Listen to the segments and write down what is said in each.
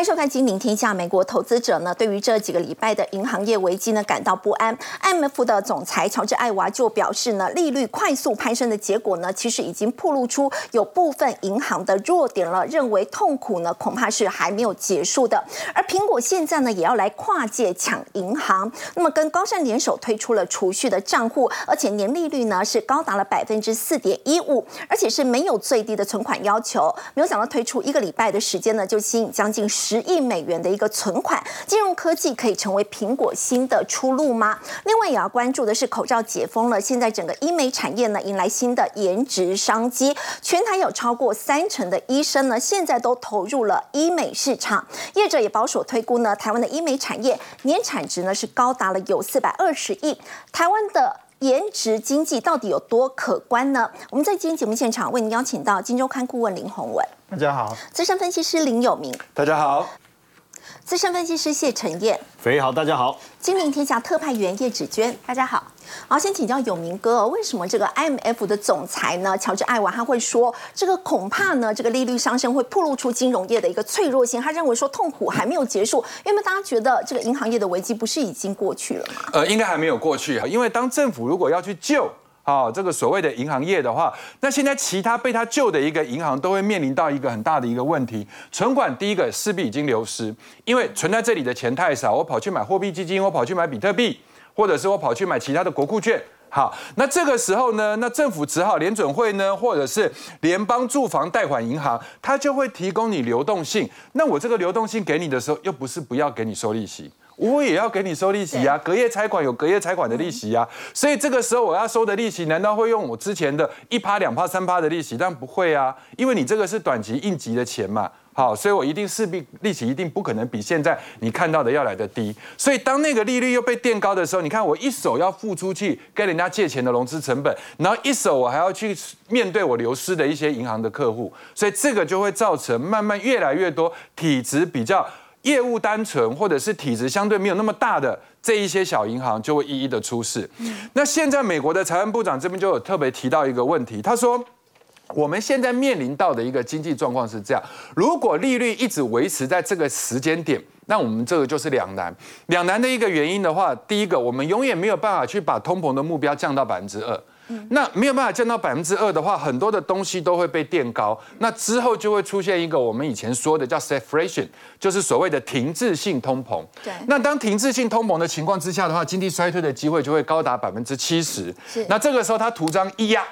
欢迎收看《金陵天下》。美国投资者呢，对于这几个礼拜的银行业危机呢，感到不安。IMF 的总裁乔治·艾娃就表示呢，利率快速攀升的结果呢，其实已经暴露出有部分银行的弱点了。认为痛苦呢，恐怕是还没有结束的。而苹果现在呢，也要来跨界抢银行，那么跟高盛联手推出了储蓄的账户，而且年利率呢是高达了百分之四点一五，而且是没有最低的存款要求。没有想到推出一个礼拜的时间呢，就吸引将近十十亿美元的一个存款，金融科技可以成为苹果新的出路吗？另外也要关注的是，口罩解封了，现在整个医美产业呢迎来新的颜值商机，全台有超过三成的医生呢，现在都投入了医美市场。业者也保守推估呢，台湾的医美产业年产值呢是高达了有四百二十亿。台湾的颜值经济到底有多可观呢？我们在今天节目现场为您邀请到《金周刊》顾问林宏文。大家好，资深分析师林有明，大家好，资深分析师谢晨燕，肥好，大家好，金陵天下特派员叶芷娟，大家好。好，先请教有明哥，为什么这个 IMF 的总裁呢，乔治艾娃他会说，这个恐怕呢，这个利率上升会暴露出金融业的一个脆弱性。他认为说痛苦还没有结束，因为大家觉得这个银行业的危机不是已经过去了吗？呃，应该还没有过去啊，因为当政府如果要去救。啊，这个所谓的银行业的话，那现在其他被他救的一个银行都会面临到一个很大的一个问题，存款第一个势必已经流失，因为存在这里的钱太少，我跑去买货币基金，我跑去买比特币，或者是我跑去买其他的国库券。好，那这个时候呢，那政府只好联准会呢，或者是联邦住房贷款银行，它就会提供你流动性。那我这个流动性给你的时候，又不是不要给你收利息。我也要给你收利息呀，隔夜拆款有隔夜拆款的利息呀，所以这个时候我要收的利息，难道会用我之前的一趴、两趴、三趴的利息？但不会啊，因为你这个是短期应急的钱嘛，好，所以我一定势必利息一定不可能比现在你看到的要来的低。所以当那个利率又被垫高的时候，你看我一手要付出去跟人家借钱的融资成本，然后一手我还要去面对我流失的一些银行的客户，所以这个就会造成慢慢越来越多体质比较。业务单纯或者是体质相对没有那么大的这一些小银行就会一一的出事。那现在美国的财政部长这边就有特别提到一个问题，他说我们现在面临到的一个经济状况是这样：如果利率一直维持在这个时间点，那我们这个就是两难。两难的一个原因的话，第一个，我们永远没有办法去把通膨的目标降到百分之二。那没有办法降到百分之二的话，很多的东西都会被垫高。那之后就会出现一个我们以前说的叫 stagflation，就是所谓的停滞性通膨。对。那当停滞性通膨的情况之下的话，经济衰退的机会就会高达百分之七十。是。那这个时候他图章一压，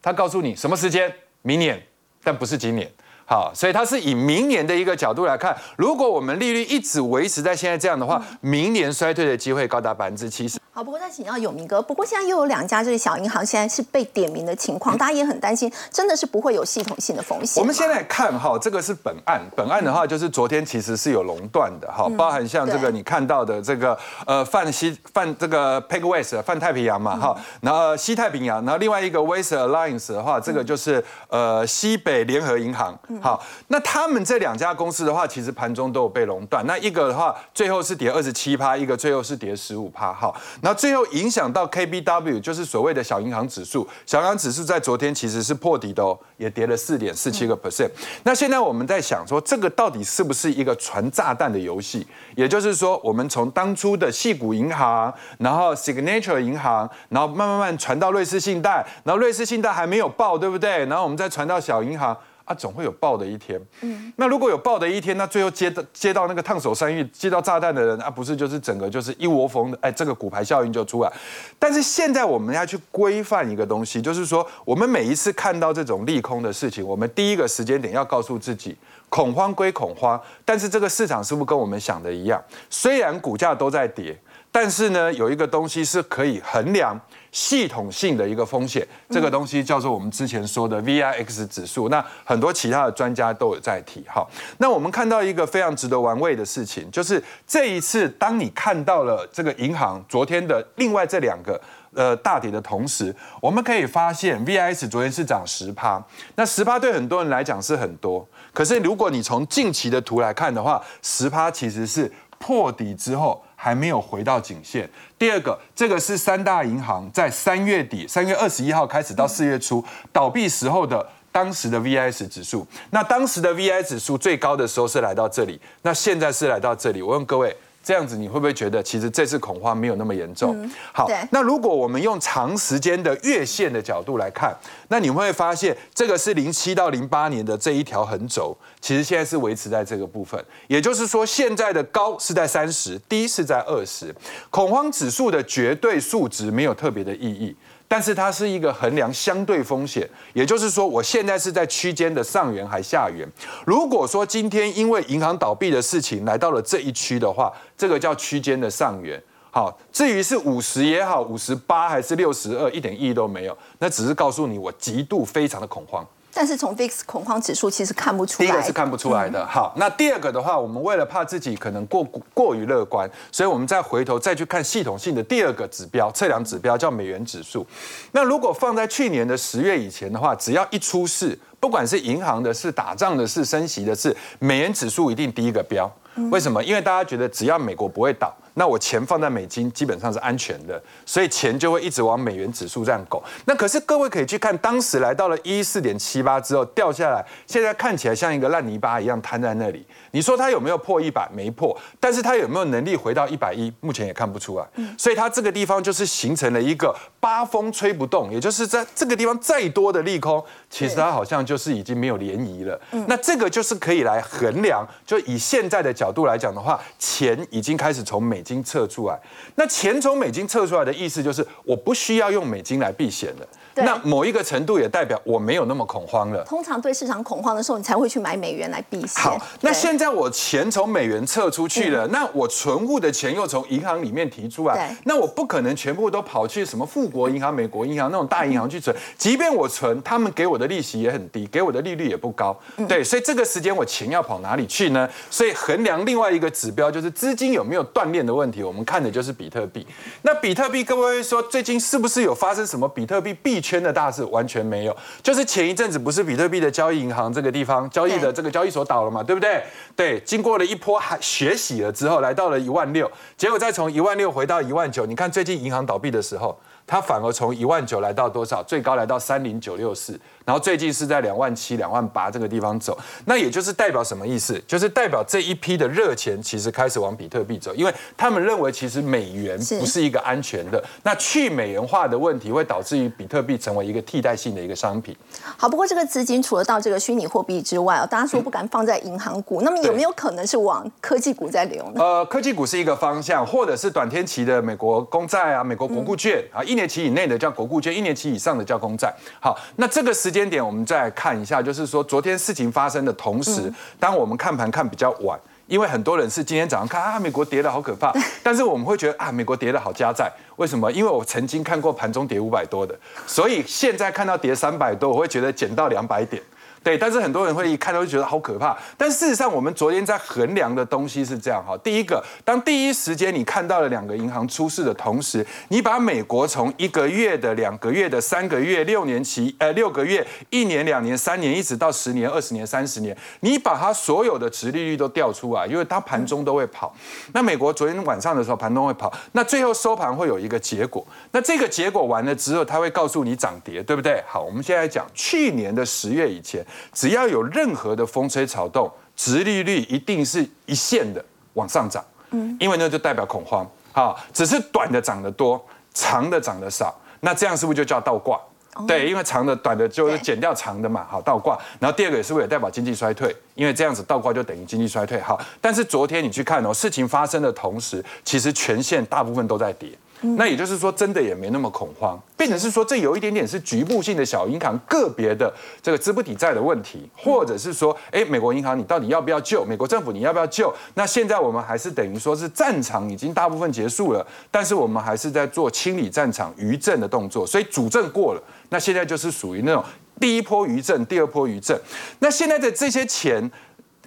他告诉你什么时间？明年，但不是今年。好，所以它是以明年的一个角度来看，如果我们利率一直维持在现在这样的话，明年衰退的机会高达百分之七十。好，不过再请教永明哥，不过现在又有两家这个小银行现在是被点名的情况，大家也很担心，真的是不会有系统性的风险。我们现在看哈，这个是本案，本案的话就是昨天其实是有垄断的哈，包含像这个你看到的这个呃泛西泛这个 p e g West 泛太平洋嘛哈，然后西太平洋，然后另外一个 West Alliance 的话，这个就是呃西北联合银行。好，那他们这两家公司的话，其实盘中都有被垄断，那一个的话最后是跌二十七趴，一个最后是跌十五趴。好。那最后影响到 KBW，就是所谓的小银行指数。小银行指数在昨天其实是破底的哦，也跌了四点四七个 percent。那现在我们在想说，这个到底是不是一个传炸弹的游戏？也就是说，我们从当初的细谷银行，然后 Signature 银行，然后慢慢慢传到瑞士信贷，然后瑞士信贷还没有爆，对不对？然后我们再传到小银行。啊，总会有爆的一天。嗯，那如果有爆的一天，那最后接到接到那个烫手山芋、接到炸弹的人，啊，不是就是整个就是一窝蜂的，哎，这个骨牌效应就出来。但是现在我们要去规范一个东西，就是说，我们每一次看到这种利空的事情，我们第一个时间点要告诉自己，恐慌归恐慌，但是这个市场是不是跟我们想的一样？虽然股价都在跌，但是呢，有一个东西是可以衡量。系统性的一个风险，这个东西叫做我们之前说的 VIX 指数。那很多其他的专家都有在提。哈，那我们看到一个非常值得玩味的事情，就是这一次，当你看到了这个银行昨天的另外这两个呃大跌的同时，我们可以发现 VIX 昨天是涨十趴。那十趴对很多人来讲是很多，可是如果你从近期的图来看的话，十趴其实是破底之后。还没有回到警线。第二个，这个是三大银行在三月底，三月二十一号开始到四月初倒闭时候的。当时的 VI 指数。那当时的 V I 指数最高的时候是来到这里，那现在是来到这里。我问各位。这样子你会不会觉得其实这次恐慌没有那么严重？好，那如果我们用长时间的月线的角度来看，那你会发现这个是零七到零八年的这一条横轴，其实现在是维持在这个部分。也就是说，现在的高是在三十，低是在二十，恐慌指数的绝对数值没有特别的意义。但是它是一个衡量相对风险，也就是说，我现在是在区间的上缘还下缘。如果说今天因为银行倒闭的事情来到了这一区的话，这个叫区间的上缘。好，至于是五十也好，五十八还是六十二，一点意义都没有。那只是告诉你，我极度非常的恐慌。但是从 VIX 恐慌指数其实看不出来，第一个是看不出来的。好，那第二个的话，我们为了怕自己可能过过于乐观，所以我们再回头再去看系统性的第二个指标测量指标，叫美元指数。那如果放在去年的十月以前的话，只要一出事，不管是银行的事、打仗的事、升息的事，美元指数一定第一个标。为什么？因为大家觉得只要美国不会倒。那我钱放在美金基本上是安全的，所以钱就会一直往美元指数这样拱。那可是各位可以去看，当时来到了一四点七八之后掉下来，现在看起来像一个烂泥巴一样瘫在那里。你说它有没有破一百？没破，但是它有没有能力回到一百一？目前也看不出来。所以它这个地方就是形成了一个八风吹不动，也就是在这个地方再多的利空，其实它好像就是已经没有涟漪了。那这个就是可以来衡量，就以现在的角度来讲的话，钱已经开始从美。金测出来，那钱从美金测出来的意思就是，我不需要用美金来避险了。那某一个程度也代表我没有那么恐慌了。通常对市场恐慌的时候，你才会去买美元来避险。好，那现在我钱从美元撤出去了，那我存户的钱又从银行里面提出来，那我不可能全部都跑去什么富国银行、美国银行那种大银行去存。即便我存，他们给我的利息也很低，给我的利率也不高。对，所以这个时间我钱要跑哪里去呢？所以衡量另外一个指标就是资金有没有锻炼的问题，我们看的就是比特币。那比特币，各位说最近是不是有发生什么比特币币？圈的大事完全没有，就是前一阵子不是比特币的交易银行这个地方交易的这个交易所倒了嘛，对不对？对，经过了一波还血洗了之后，来到了一万六，结果再从一万六回到一万九。你看最近银行倒闭的时候。它反而从一万九来到多少？最高来到三零九六四，然后最近是在两万七、两万八这个地方走。那也就是代表什么意思？就是代表这一批的热钱其实开始往比特币走，因为他们认为其实美元不是一个安全的。那去美元化的问题会导致于比特币成为一个替代性的一个商品。好，不过这个资金除了到这个虚拟货币之外哦，大家说不敢放在银行股，那么有没有可能是往科技股在流呢？呃，科技股是一个方向，或者是短天期的美国公债啊、美国国库券啊一。一年期以内的叫国库券，一年期以上的叫公债。好，那这个时间点我们再看一下，就是说昨天事情发生的同时，当我们看盘看比较晚，因为很多人是今天早上看啊，美国跌的好可怕，但是我们会觉得啊，美国跌的好加债，为什么？因为我曾经看过盘中跌五百多的，所以现在看到跌三百多，我会觉得减到两百点。对，但是很多人会一看都会觉得好可怕。但事实上，我们昨天在衡量的东西是这样哈。第一个，当第一时间你看到了两个银行出事的同时，你把美国从一个月的、两个月的、三个月、六年期、呃六个月、一年、两年、三年，一直到十年、二十年、三十年，你把它所有的值利率都调出来，因为它盘中都会跑。那美国昨天晚上的时候盘中会跑，那最后收盘会有一个结果。那这个结果完了之后，它会告诉你涨跌，对不对？好，我们现在讲去年的十月以前。只要有任何的风吹草动，殖利率一定是一线的往上涨，嗯，因为那就代表恐慌，哈，只是短的涨得多，长的涨得少，那这样是不是就叫倒挂？对，因为长的短的就是减掉长的嘛，好倒挂。然后第二个也是为了代表经济衰退，因为这样子倒挂就等于经济衰退，好。但是昨天你去看哦，事情发生的同时，其实全线大部分都在跌。那也就是说，真的也没那么恐慌，变成是说，这有一点点是局部性的小银行个别的这个资不抵债的问题，或者是说，哎，美国银行你到底要不要救？美国政府你要不要救？那现在我们还是等于说是战场已经大部分结束了，但是我们还是在做清理战场余震的动作，所以主阵过了，那现在就是属于那种第一波余震，第二波余震。那现在的这些钱，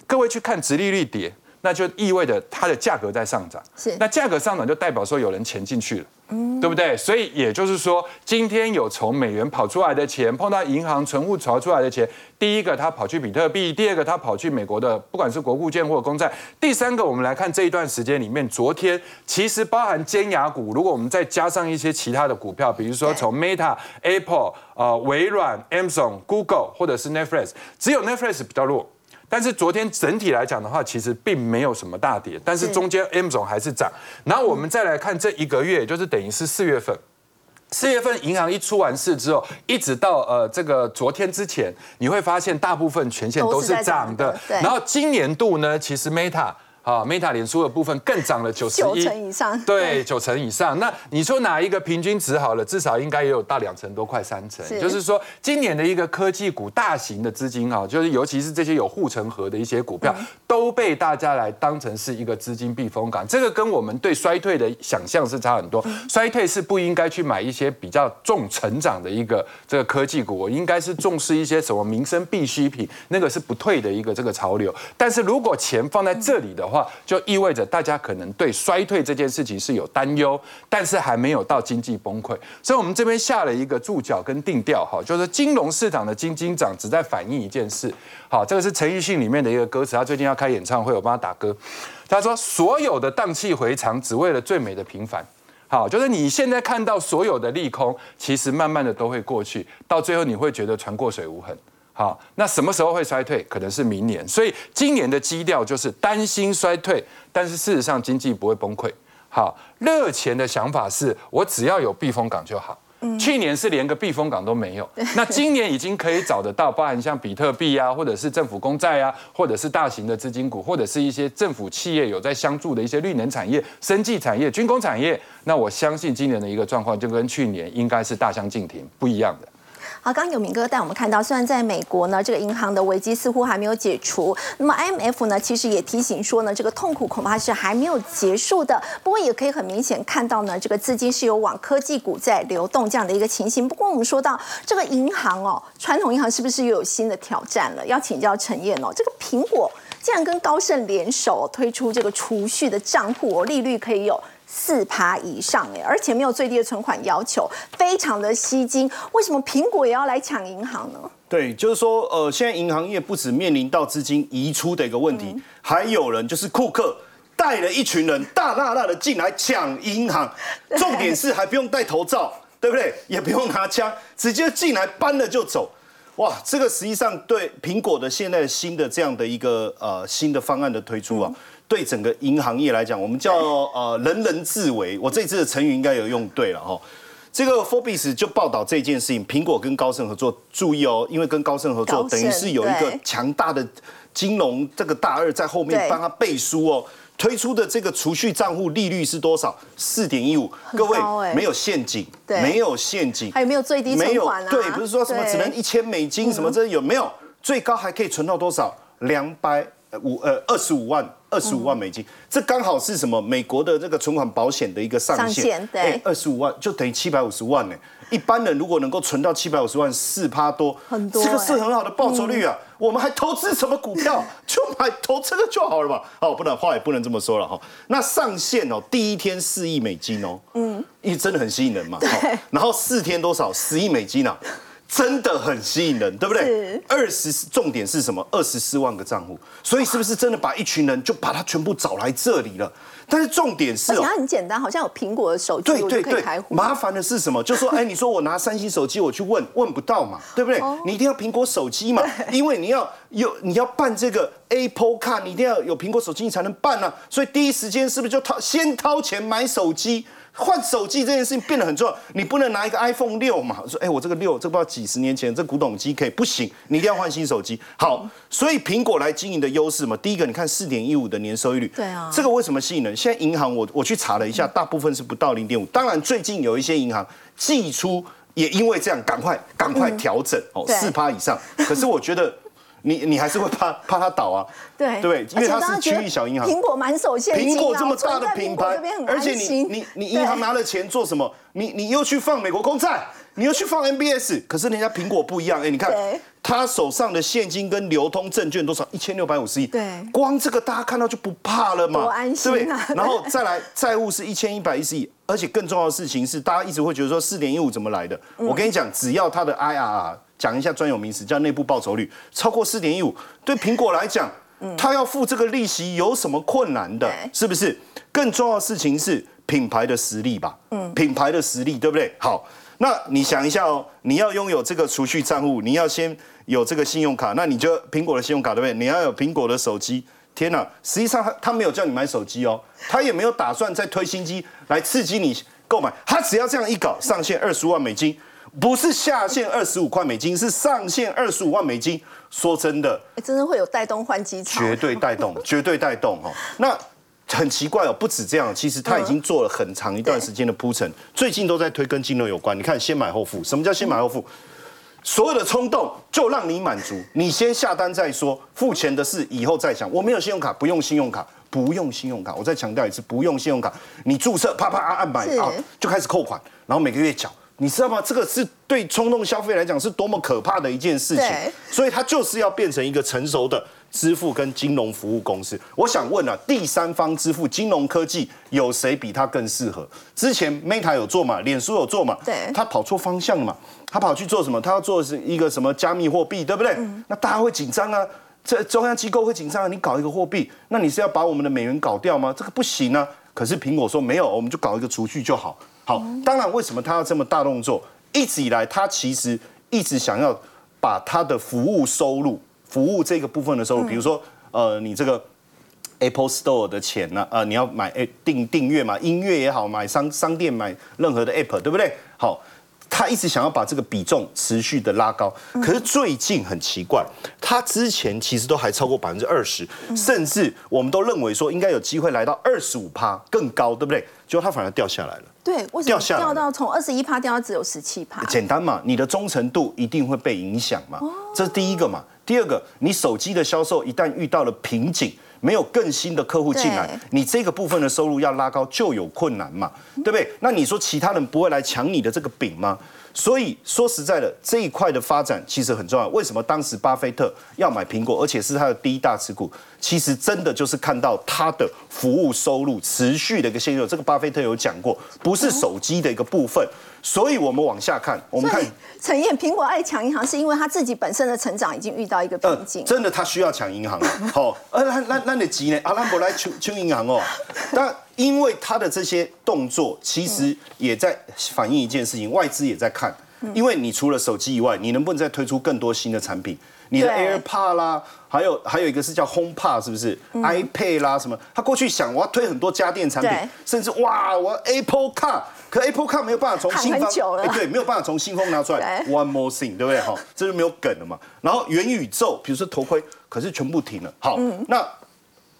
各位去看直利率跌。那就意味着它的价格在上涨。是，那价格上涨就代表说有人钱进去了。对不对？所以也就是说，今天有从美元跑出来的钱，碰到银行存户逃出来的钱，第一个他跑去比特币，第二个他跑去美国的，不管是国库券或者公债，第三个我们来看这一段时间里面，昨天其实包含尖牙股，如果我们再加上一些其他的股票，比如说从 Meta、Apple、呃微软、Amazon、Google 或者是 Netflix，只有 Netflix 比较弱。但是昨天整体来讲的话，其实并没有什么大跌，但是中间 M 总还是涨。然后我们再来看这一个月，就是等于是四月份，四月份银行一出完事之后，一直到呃这个昨天之前，你会发现大部分全线都是涨的。然后今年度呢，其实 Meta。啊，Meta 脸书的部分更涨了九十一成以上，对，九成以上。那你说哪一个平均值好了？至少应该也有到两成多，快三成。就是说，今年的一个科技股，大型的资金啊，就是尤其是这些有护城河的一些股票，都被大家来当成是一个资金避风港。这个跟我们对衰退的想象是差很多。衰退是不应该去买一些比较重成长的一个这个科技股，我应该是重视一些什么民生必需品，那个是不退的一个这个潮流。但是如果钱放在这里的，话话就意味着大家可能对衰退这件事情是有担忧，但是还没有到经济崩溃，所以我们这边下了一个注脚跟定调，哈，就是金融市场的金金涨只在反映一件事，好，这个是陈奕迅里面的一个歌词，他最近要开演唱会，我帮他打歌，他说所有的荡气回肠只为了最美的平凡，好，就是你现在看到所有的利空，其实慢慢的都会过去，到最后你会觉得船过水无痕。好，那什么时候会衰退？可能是明年。所以今年的基调就是担心衰退，但是事实上经济不会崩溃。好，热钱的想法是我只要有避风港就好。去年是连个避风港都没有，那今年已经可以找得到，包含像比特币啊，或者是政府公债啊，或者是大型的资金股，或者是一些政府企业有在相助的一些绿能产业、生技产业、军工产业。那我相信今年的一个状况就跟去年应该是大相径庭，不一样的。好，刚刚有明哥带我们看到，虽然在美国呢，这个银行的危机似乎还没有解除，那么 IMF 呢，其实也提醒说呢，这个痛苦恐怕是还没有结束的。不过也可以很明显看到呢，这个资金是有往科技股在流动这样的一个情形。不过我们说到这个银行哦，传统银行是不是又有新的挑战了？要请教陈燕哦，这个苹果竟然跟高盛联手推出这个储蓄的账户哦，利率可以有。四趴以上哎，而且没有最低的存款要求，非常的吸金。为什么苹果也要来抢银行呢？对，就是说，呃，现在银行业不止面临到资金移出的一个问题，还有人就是库克带了一群人大大大的进来抢银行，重点是还不用戴头罩，对不对？也不用拿枪，直接进来搬了就走。哇，这个实际上对苹果的现在新的这样的一个呃新的方案的推出啊。对整个银行业来讲，我们叫呃人人自危。我这次的成语应该有用对了哈。这个 Forbes 就报道这件事情，苹果跟高盛合作，注意哦，因为跟高盛合作，等于是有一个强大的金融这个大二在后面帮他背书哦。推出的这个储蓄账户利率是多少？四点一五。各位没有陷阱，没有陷阱，还有没有最低存款啊？对，不是说什么只能一千美金什么这有没有？最高还可以存到多少？两百五呃二十五万。二十五万美金，这刚好是什么？美国的这个存款保险的一个上限，对，二十五万就等于七百五十万呢。一般人如果能够存到七百五十万，四趴多，很多，这个是很好的报酬率啊。我们还投资什么股票？就买投这个就好了嘛。哦，不能话也不能这么说了哈。那上限哦，第一天四亿美金哦，嗯，因为真的很吸引人嘛。对。然后四天多少？十亿美金啊。真的很吸引人，对不对？二十重点是什么？二十四万个账户，所以是不是真的把一群人就把他全部找来这里了？但是重点是，它很简单，好像有苹果的手机，对对对，麻烦的是什么？就说，哎，你说我拿三星手机，我去问 问不到嘛，对不对？你一定要苹果手机嘛，因为你要有你要办这个 Apple Card，你一定要有苹果手机你才能办啊。所以第一时间是不是就掏先掏钱买手机？换手机这件事情变得很重要，你不能拿一个 iPhone 六嘛？说，哎，我这个六，这不知道几十年前这古董机可以不行，你一定要换新手机。好，所以苹果来经营的优势嘛，第一个，你看四点一五的年收益率，对啊，这个为什么吸引人？现在银行我我去查了一下，大部分是不到零点五。当然，最近有一些银行寄出，也因为这样，赶快赶快调整哦，四趴以上。可是我觉得。你你还是会怕怕它倒啊？对对，因为它是区域小银行。苹果满手现金，苹果这么大的品牌，而且你你 你银行拿了钱做什么？你你又去放美国公债，你又去放 MBS，可是人家苹果不一样，哎，你看他手上的现金跟流通证券多少？一千六百五十亿。对光这个大家看到就不怕了嘛，多安心啊对不对？然后再来债务是一千一百一十亿，而且更重要的事情是，大家一直会觉得说四点一五怎么来的？嗯我跟你讲，只要它的 IRR 讲一下专有名词叫内部报酬率超过四点一五，对苹果来讲，它要付这个利息有什么困难的？是不是？更重要的事情是品牌的实力吧？嗯，品牌的实力对不对？好，那你想一下哦，你要拥有这个储蓄账户，你要先有这个信用卡，那你就苹果的信用卡对不对？你要有苹果的手机。天哪，实际上他他没有叫你买手机哦，他也没有打算再推新机来刺激你购买，他只要这样一搞，上限二十万美金，不是下限二十五块美金，是上限二十五万美金。说真的，哎真的会有带动换机潮，绝对带动，绝对带动哦。那很奇怪哦，不止这样，其实他已经做了很长一段时间的铺陈，最近都在推跟金融有关。你看，先买后付，什么叫先买后付？所有的冲动就让你满足，你先下单再说，付钱的事以后再想。我没有信用卡，不用信用卡，不用信用卡。我再强调一次，不用信用卡。你注册，啪啪按按买是啊，就开始扣款，然后每个月缴。你知道吗？这个是对冲动消费来讲是多么可怕的一件事情对。所以它就是要变成一个成熟的支付跟金融服务公司。我想问啊，第三方支付金融科技有谁比它更适合？之前 Meta 有做嘛，脸书有做嘛，对它跑错方向了嘛，它跑去做什么？它要做是一个什么加密货币，对不对？那大家会紧张啊。这中央机构会紧张啊！你搞一个货币，那你是要把我们的美元搞掉吗？这个不行啊！可是苹果说没有，我们就搞一个储蓄就好。好，当然为什么他要这么大动作？一直以来，他其实一直想要把他的服务收入、服务这个部分的收入，比如说呃，你这个 Apple Store 的钱呢、呃，你要买诶订订阅嘛，音乐也好，买商商店买任何的 App，对不对？好，他一直想要把这个比重持续的拉高，可是最近很奇怪，他之前其实都还超过百分之二十，甚至我们都认为说应该有机会来到二十五趴更高，对不对？结果他反而掉下来了。对，为什么掉下来掉到从二十一趴掉到只有十七趴？简单嘛，你的忠诚度一定会被影响嘛，这是第一个嘛。第二个，你手机的销售一旦遇到了瓶颈，没有更新的客户进来，你这个部分的收入要拉高就有困难嘛，对不对？那你说其他人不会来抢你的这个饼吗？所以说实在的，这一块的发展其实很重要。为什么当时巴菲特要买苹果，而且是他的第一大持股？其实真的就是看到他的服务收入持续的一个现象。这个巴菲特有讲过，不是手机的一个部分。所以我们往下看，我们看陈燕，苹果爱抢银行是因为他自己本身的成长已经遇到一个呃瓶颈。真的他需要抢银行啊。好，呃，那那那你急呢？阿兰伯来抢抢银行哦。但因为他的这些动作，其实也在反映一件事情，外资也在看。因为你除了手机以外，你能不能再推出更多新的产品？你的 AirPod 啦，还有还有一个是叫 HomePod，是不是、iPad 啦什么？他过去想我要推很多家电产品，甚至哇，我要 Apple Car，可 Apple Car 没有办法从新方，对，没有办法从新风拿出来，One more thing，对不对？哈，这就没有梗了嘛。然后元宇宙，比如说头盔，可是全部停了。好，那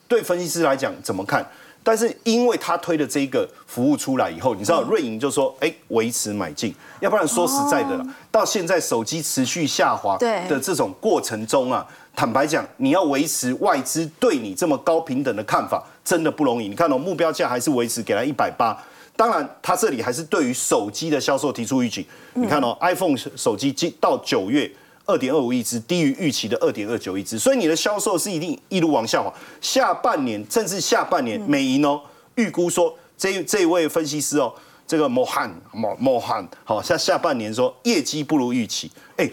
对分析师来讲怎么看？但是因为他推的这个服务出来以后，你知道瑞银就说，哎，维持买进，要不然说实在的啦，到现在手机持续下滑的这种过程中啊，坦白讲，你要维持外资对你这么高平等的看法，真的不容易。你看哦，目标价还是维持给他一百八。当然，他这里还是对于手机的销售提出预警。你看哦，iPhone 手机今到九月二点二五亿只，低于预期的二点二九亿只，所以你的销售是一定一路往下滑。下半年甚至下半年，美银哦预估说，这这位分析师哦，这个莫汉莫莫汉，好，下下半年说业绩不如预期，哎，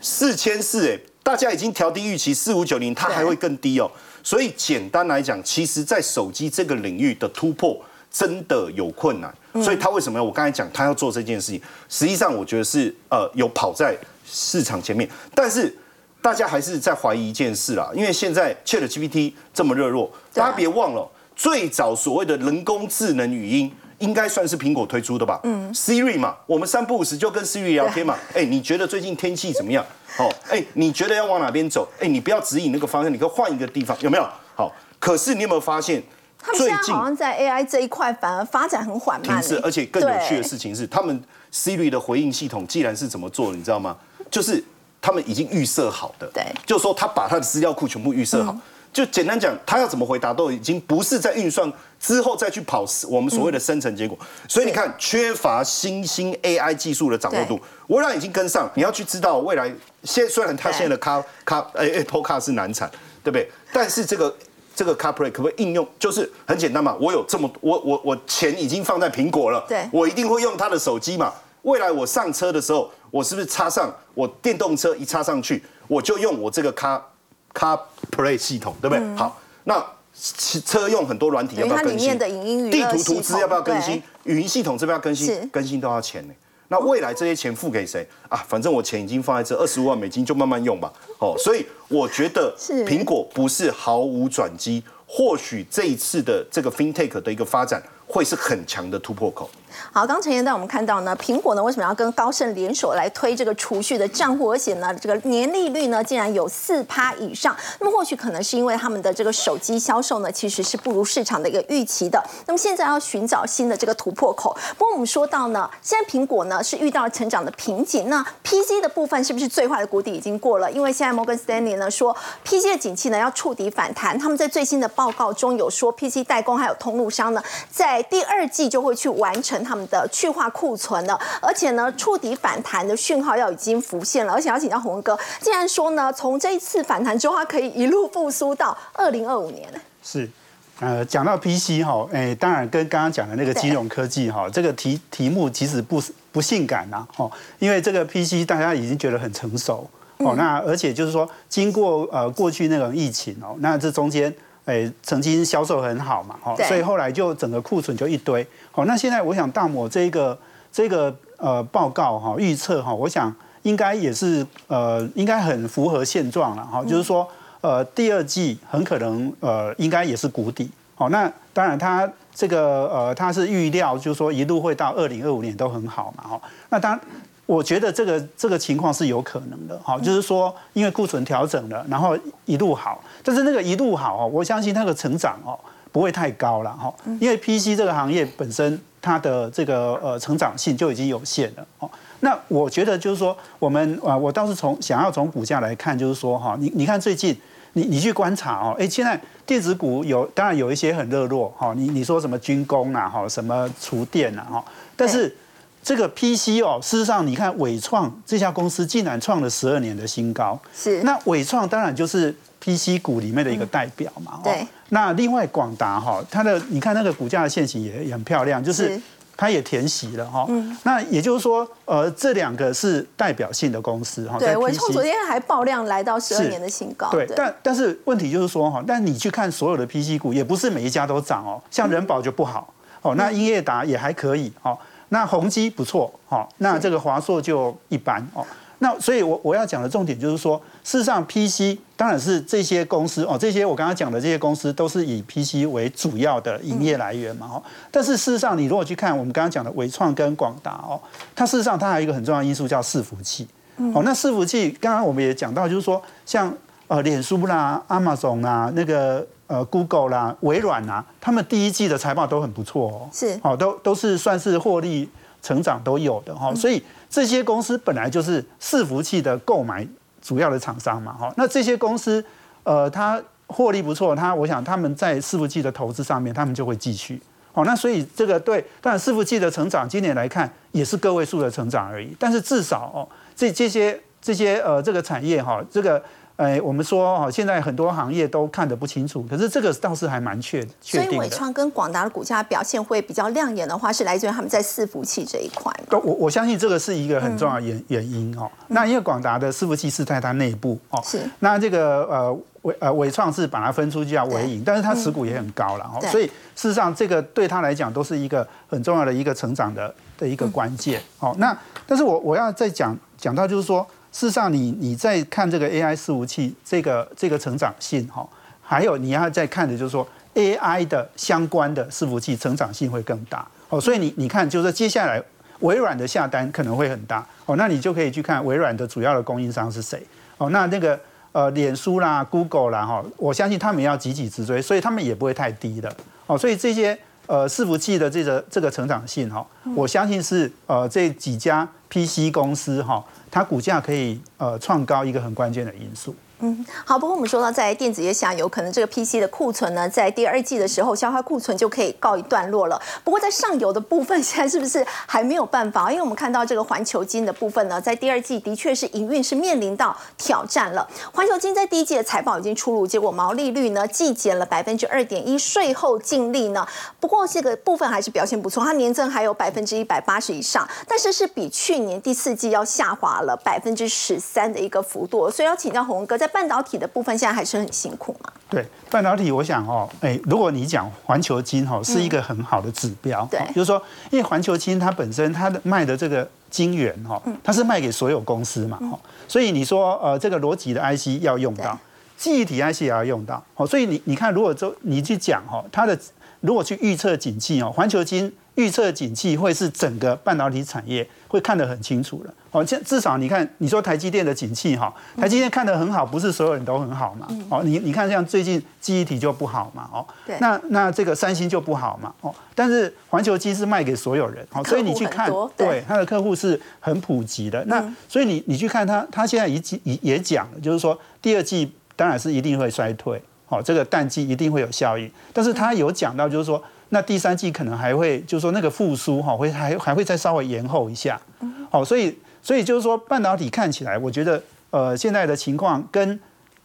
四千四哎，大家已经调低预期四五九零，它还会更低哦。所以简单来讲，其实在手机这个领域的突破真的有困难。所以他为什么我刚才讲他要做这件事情，实际上我觉得是呃有跑在市场前面，但是大家还是在怀疑一件事啦，因为现在 Chat GPT 这么热络，大家别忘了，最早所谓的人工智能语音。应该算是苹果推出的吧？嗯，Siri 嘛，我们三不五时就跟 Siri 聊天嘛。哎，你觉得最近天气怎么样？哦，哎，你觉得要往哪边走？哎，你不要指引那个方向，你可以换一个地方，有没有？好，可是你有没有发现，他们现在好像在 AI 这一块反而发展很缓慢、停而且更有趣的事情是，他们 Siri 的回应系统既然是怎么做的，你知道吗？就是他们已经预设好的，对就是说他把他的资料库全部预设好。就简单讲，他要怎么回答都已经不是在运算之后再去跑我们所谓的生成结果。所以你看，缺乏新兴 AI 技术的掌握度，微软已经跟上。你要去知道未来，现虽然他现在的卡卡诶 Apple Car 是难产，对不对？但是这个这个 CarPlay 可不可以应用？就是很简单嘛，我有这么我我我钱已经放在苹果了，对，我一定会用他的手机嘛。未来我上车的时候，我是不是插上我电动车一插上去，我就用我这个 Car CarPlay 系统，对不对？好，那车用很多软体要不要更新？地图图资要不要更新？语音系统这边要更新，更新都要钱呢。那未来这些钱付给谁啊？反正我钱已经放在这二十五万美金，就慢慢用吧。哦，所以我觉得苹果不是毫无转机，或许这一次的这个 FinTech 的一个发展会是很强的突破口。好，刚陈彦带我们看到呢，苹果呢为什么要跟高盛联手来推这个储蓄的账户，而且呢这个年利率呢竟然有四趴以上？那么或许可能是因为他们的这个手机销售呢其实是不如市场的一个预期的。那么现在要寻找新的这个突破口。不过我们说到呢，现在苹果呢是遇到了成长的瓶颈，那 PC 的部分是不是最坏的谷底已经过了？因为现在摩根斯丹利呢说 PC 的景气呢要触底反弹，他们在最新的报告中有说 PC 代工还有通路商呢在第二季就会去完成他们。的去化库存了，而且呢，触底反弹的讯号要已经浮现了，而且要请教洪哥，既然说呢，从这一次反弹之后，它可以一路复苏到二零二五年。是，呃，讲到 PC 哈，哎，当然跟刚刚讲的那个金融科技哈，这个题题目其实不不性感呐，哦，因为这个 PC 大家已经觉得很成熟，哦，那而且就是说，经过呃过去那种疫情哦，那这中间。哎，曾经销售很好嘛，哦，所以后来就整个库存就一堆，好，那现在我想大摩这个这个呃报告哈预测哈，我想应该也是呃应该很符合现状了哈，就是说呃第二季很可能呃应该也是谷底，好，那当然它这个呃它是预料就是说一路会到二零二五年都很好嘛，哈，那当然。我觉得这个这个情况是有可能的，哈，就是说，因为库存调整了，然后一路好，但是那个一路好哦，我相信那个成长哦不会太高了，哈，因为 PC 这个行业本身它的这个呃成长性就已经有限了，哦，那我觉得就是说，我们啊，我倒是从想要从股价来看，就是说哈，你你看最近你你去观察哦，哎，现在电子股有当然有一些很热络，哈，你你说什么军工啊，哈，什么厨电啊，哈，但是。这个 PC 哦，事实上你看伟创这家公司竟然创了十二年的新高，是那伟创当然就是 PC 股里面的一个代表嘛。对。那另外广达哈，它的你看那个股价的线型也也很漂亮，就是它也填息了哈。嗯。那也就是说，呃，这两个是代表性的公司哈。对，伟创昨天还爆量来到十二年的新高。对。但但是问题就是说哈，但你去看所有的 PC 股，也不是每一家都涨哦。像人保就不好哦，那英业达也还可以哦。那宏基不错，好，那这个华硕就一般哦。那所以，我我要讲的重点就是说，事实上，PC 当然是这些公司哦，这些我刚刚讲的这些公司都是以 PC 为主要的营业来源嘛，哦。但是事实上，你如果去看我们刚刚讲的伟创跟广达哦，它事实上它还有一个很重要的因素叫伺服器。哦，那伺服器刚刚我们也讲到，就是说像呃脸书啦、Amazon 啊那个。呃，Google 啦，微软啦，他们第一季的财报都很不错哦，是，好，都都是算是获利成长都有的哈，所以这些公司本来就是伺服器的购买主要的厂商嘛，哈，那这些公司，呃，它获利不错，它我想他们在伺服器的投资上面，他们就会继续，好，那所以这个对，当然伺服器的成长今年来看也是个位数的成长而已，但是至少哦，这这些这些呃这个产业哈，这个。哎，我们说哦，现在很多行业都看得不清楚，可是这个倒是还蛮确确定的。所以伟创跟广达的股价表现会比较亮眼的话，是来自于他们在伺服器这一块。我我相信这个是一个很重要原原因哦。那因为广达的伺服器是在它内部哦，是。那这个呃伟呃伟创是把它分出去叫伟影，但是它持股也很高了哦，所以事实上这个对他来讲都是一个很重要的一个成长的的一个关键哦。那但是我我要再讲讲到就是说。事实上，你你在看这个 AI 伺服器这个这个成长性哈，还有你要再看的就是说 AI 的相关的伺服器成长性会更大。哦，所以你你看就是接下来微软的下单可能会很大。哦，那你就可以去看微软的主要的供应商是谁。哦，那那个呃脸书啦、Google 啦哈，我相信他们要急起直追，所以他们也不会太低的。哦，所以这些呃伺服器的这个这个成长性哈，我相信是呃这几家 PC 公司哈。它股价可以呃创高一个很关键的因素。嗯，好。不过我们说到在电子业下游，可能这个 PC 的库存呢，在第二季的时候消化库存就可以告一段落了。不过在上游的部分，现在是不是还没有办法？因为我们看到这个环球金的部分呢，在第二季的确是营运是面临到挑战了。环球金在第一季的财报已经出炉，结果毛利率呢季减了百分之二点一，税后净利呢，不过这个部分还是表现不错，它年增还有百分之一百八十以上，但是是比去年第四季要下滑了百分之十三的一个幅度。所以要请教洪哥，在半导体的部分现在还是很辛苦嘛？对，半导体，我想哦，哎，如果你讲环球金哦是一个很好的指标，对，就是说，因为环球金它本身它的卖的这个晶圆哈，它是卖给所有公司嘛，哈，所以你说呃这个逻辑的 IC 要用到，记忆体 IC 也要用到，好，所以你你看如果就你去讲哈，它的如果去预测景气哦，环球金。预测景气会是整个半导体产业会看得很清楚了哦，至至少你看，你说台积电的景气哈，台积电看得很好，不是所有人都很好嘛？哦，你你看像最近记忆体就不好嘛？哦，那那这个三星就不好嘛？哦，但是环球机是卖给所有人，哦，所以你去看，对，它的客户是很普及的。那所以你你去看它，它现在已经也也讲了，就是说第二季当然是一定会衰退，哦，这个淡季一定会有效应，但是它有讲到就是说。那第三季可能还会，就是说那个复苏哈，会还还会再稍微延后一下，好，所以所以就是说半导体看起来，我觉得呃现在的情况跟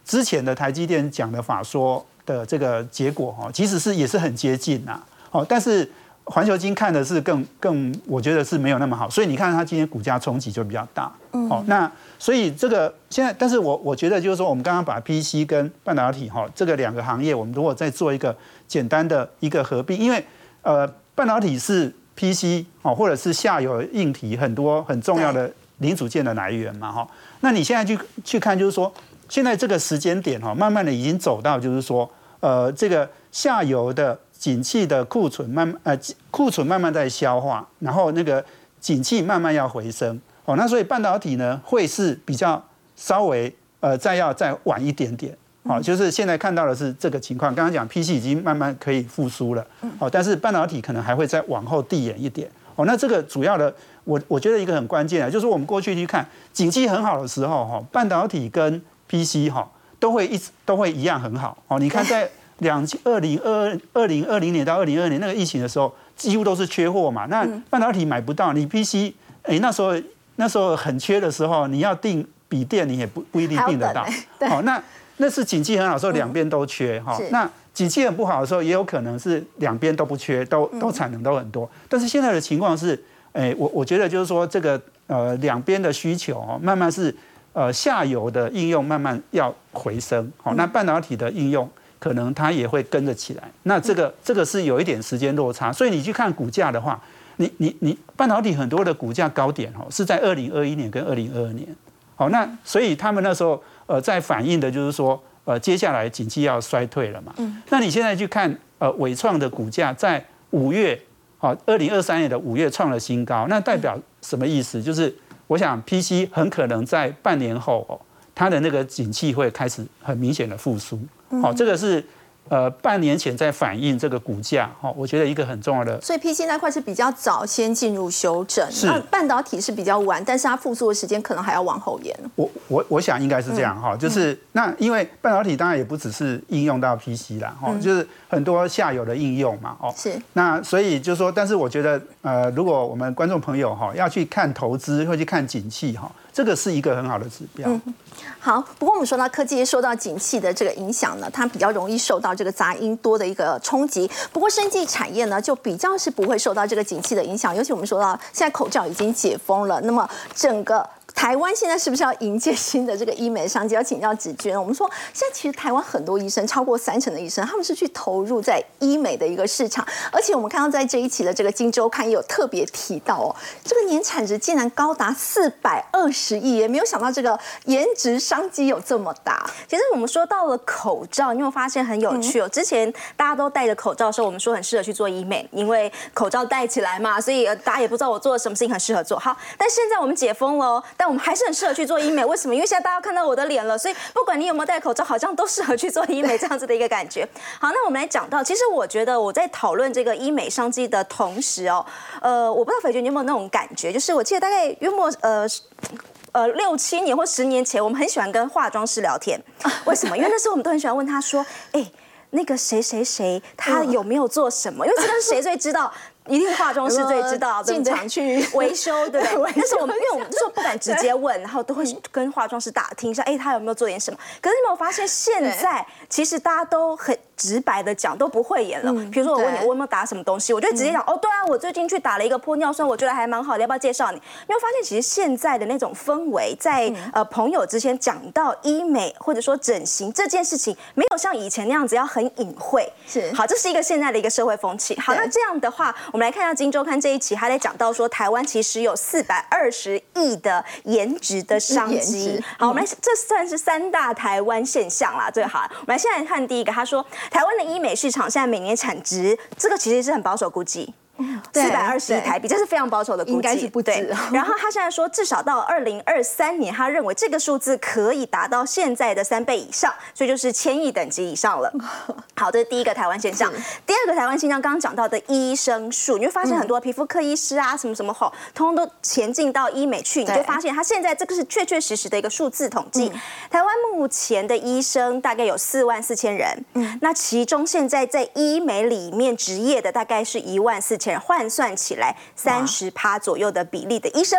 之前的台积电讲的法说的这个结果哈，其实是也是很接近呐，好，但是环球金看的是更更，我觉得是没有那么好，所以你看它今天股价冲击就比较大，哦，那所以这个现在，但是我我觉得就是说，我们刚刚把 PC 跟半导体哈这个两个行业，我们如果再做一个。简单的一个合并，因为呃，半导体是 PC 哦，或者是下游硬体很多很重要的零组件的来源嘛哈。那你现在去去看，就是说现在这个时间点哈，慢慢的已经走到就是说呃，这个下游的景气的库存慢呃库存慢慢在消化，然后那个景气慢慢要回升哦。那所以半导体呢会是比较稍微呃再要再晚一点点。好，就是现在看到的是这个情况。刚刚讲 PC 已经慢慢可以复苏了，哦，但是半导体可能还会再往后递延一点。哦，那这个主要的，我我觉得一个很关键啊，就是我们过去去看景气很好的时候，哈，半导体跟 PC 哈都会一直都会一样很好。哦，你看在两二零二二零二零年到二零二二年那个疫情的时候，几乎都是缺货嘛。那半导体买不到，你 PC 哎那时候那时候很缺的时候，你要订笔电，你也不不一定订得到。好，那。那是景气很好的时候，两边都缺哈。那景气很不好的时候，也有可能是两边都不缺，都都产能都很多。但是现在的情况是，哎，我我觉得就是说，这个呃两边的需求哦，慢慢是呃下游的应用慢慢要回升。好，那半导体的应用可能它也会跟着起来。那这个这个是有一点时间落差。所以你去看股价的话，你你你半导体很多的股价高点哦，是在二零二一年跟二零二二年。好，那所以他们那时候。呃，在反映的就是说，呃，接下来景气要衰退了嘛。嗯。那你现在去看，呃，伟创的股价在五月，好，二零二三年的五月创了新高，那代表什么意思？就是我想 PC 很可能在半年后，哦，它的那个景气会开始很明显的复苏。好，这个是。呃，半年前在反映这个股价，哈，我觉得一个很重要的。所以 PC 那块是比较早先进入修整，那半导体是比较晚，但是它复苏的时间可能还要往后延。我我我想应该是这样哈，就是那因为半导体当然也不只是应用到 PC 啦，哈，就是很多下游的应用嘛，哦，是。那所以就是说，但是我觉得，呃，如果我们观众朋友哈要去看投资，会去看景气哈。这个是一个很好的指标。嗯，好。不过我们说到科技受到景气的这个影响呢，它比较容易受到这个杂音多的一个冲击。不过生技产业呢，就比较是不会受到这个景气的影响。尤其我们说到现在口罩已经解封了，那么整个。台湾现在是不是要迎接新的这个医美商机？要请教子娟。我们说，现在其实台湾很多医生，超过三成的医生，他们是去投入在医美的一个市场。而且我们看到在这一期的这个《金周刊》也有特别提到哦，这个年产值竟然高达四百二十亿，也没有想到这个颜值商机有这么大。其实我们说到了口罩，你有发现很有趣哦。之前大家都戴着口罩的时候，我们说很适合去做医美，因为口罩戴起来嘛，所以大家也不知道我做了什么事情很适合做。好，但现在我们解封了。但我们还是很适合去做医美，为什么？因为现在大家看到我的脸了，所以不管你有没有戴口罩，好像都适合去做医美这样子的一个感觉。好，那我们来讲到，其实我觉得我在讨论这个医美商机的同时哦，呃，我不知道斐娟你有没有那种感觉，就是我记得大概约莫呃。呃六七年或十年前，我们很喜欢跟化妆师聊天，为什么？因为那时候我们都很喜欢问他说，哎。那个谁谁谁，他有没有做什么？因为这个谁最知道，一定化妆师最知道，进场去 维修，对不对？但是我们因为我们就说不敢直接问，然后都会跟化妆师打听一下，哎，他有没有做点什么？可是你有没有发现，现在其实大家都很。直白的讲都不会演了。比如说我问你我有没有打什么东西，我就直接讲哦，对啊，我最近去打了一个玻尿酸，我觉得还蛮好的，要不要介绍你？你会发现其实现在的那种氛围，在呃朋友之间讲到医美或者说整形这件事情，没有像以前那样子要很隐晦。是好，这是一个现在的一个社会风气。好，那这样的话，我们来看一下《金周刊》这一期，他在讲到说台湾其实有四百二十亿的颜值的商机。好，我们来这算是三大台湾现象啦。最好，我们来现在看第一个，他说。台湾的医美市场现在每年产值，这个其实是很保守估计。四百二十亿台币，这是非常保守的估计，应该是不止。然后他现在说，至少到二零二三年，他认为这个数字可以达到现在的三倍以上，所以就是千亿等级以上了。好，这是第一个台湾现象。第二个台湾现象，刚刚讲到的医生数，你会发现很多皮肤科医师啊，什么什么吼，通通都前进到医美去，你就发现他现在这个是确确实实的一个数字统计。台湾目前的医生大概有四万四千人，嗯，那其中现在在医美里面执业的大概是一万四千。换算起来，三十趴左右的比例的医生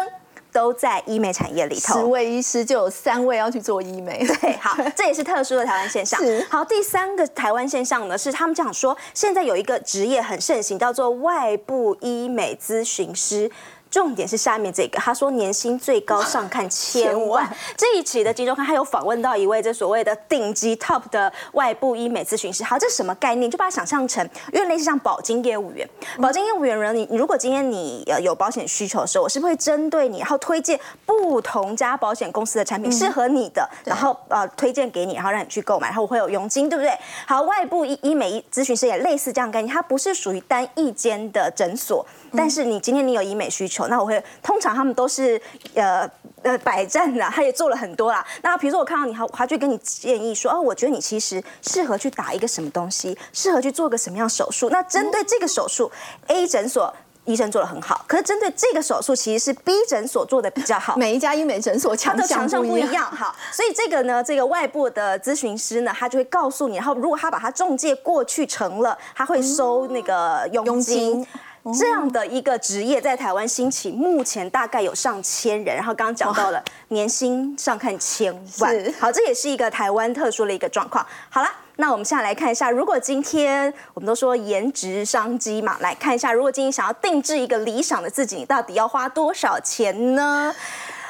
都在医美产业里头。十位医师就有三位要去做医美。对，好，这也是特殊的台湾现象。好，第三个台湾现象呢，是他们讲说，现在有一个职业很盛行，叫做外部医美咨询师。重点是下面这个，他说年薪最高上看千万。这一期的《金周刊》他有访问到一位这所谓的顶级 top 的外部医美咨询师。好，这什么概念？就把它想象成，有点类似像保金业务员。保金业务员人，你如果今天你有保险需求的时候，我是不是会针对你，然后推荐不同家保险公司的产品适合你的，然后呃推荐给你，然后让你去购买，然后我会有佣金，对不对？好，外部医医美咨询师也类似这样概念，它不是属于单一间的诊所，但是你今天你有医美需求。那我会通常他们都是呃呃百战的，他也做了很多啦。那比如说我看到你，他他就跟你建议说，哦，我觉得你其实适合去打一个什么东西，适合去做个什么样手术。那针对这个手术，A 诊所医生做的很好，可是针对这个手术，其实是 B 诊所做的比较好。每一家医美诊所强项不一样，哈，所以这个呢，这个外部的咨询师呢，他就会告诉你，然后如果他把他中介过去成了，他会收那个佣金。这样的一个职业在台湾兴起，目前大概有上千人。然后刚刚讲到了年薪上看千万，好，这也是一个台湾特殊的一个状况。好了，那我们现在来看一下，如果今天我们都说颜值商机嘛，来看一下，如果今天想要定制一个理想的自己，你到底要花多少钱呢？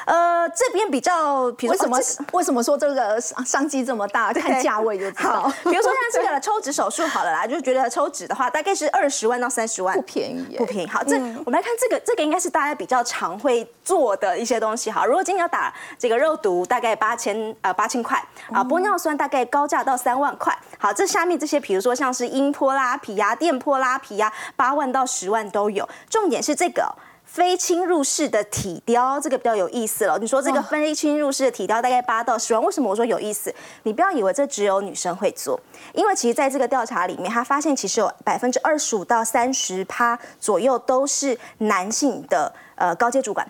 呃，这边比较，为什么为什么说这个商机这么大？看价位就知道。比如说像这个抽脂手术好了啦，就觉得抽脂的话，大概是二十万到三十万，不便宜，不便宜。好，这我们来看这个，这个应该是大家比较常会做的一些东西。好，如果今天要打这个肉毒，大概八千呃八千块啊，玻尿酸大概高价到三万块。好，这下面这些，比如说像是音波拉皮呀、电波拉皮呀，八万到十万都有。重点是这个。非侵入式的体雕，这个比较有意思了。你说这个非侵入式的体雕大概八到十万，为什么我说有意思？你不要以为这只有女生会做，因为其实在这个调查里面，他发现其实有百分之二十五到三十趴左右都是男性的呃高阶主管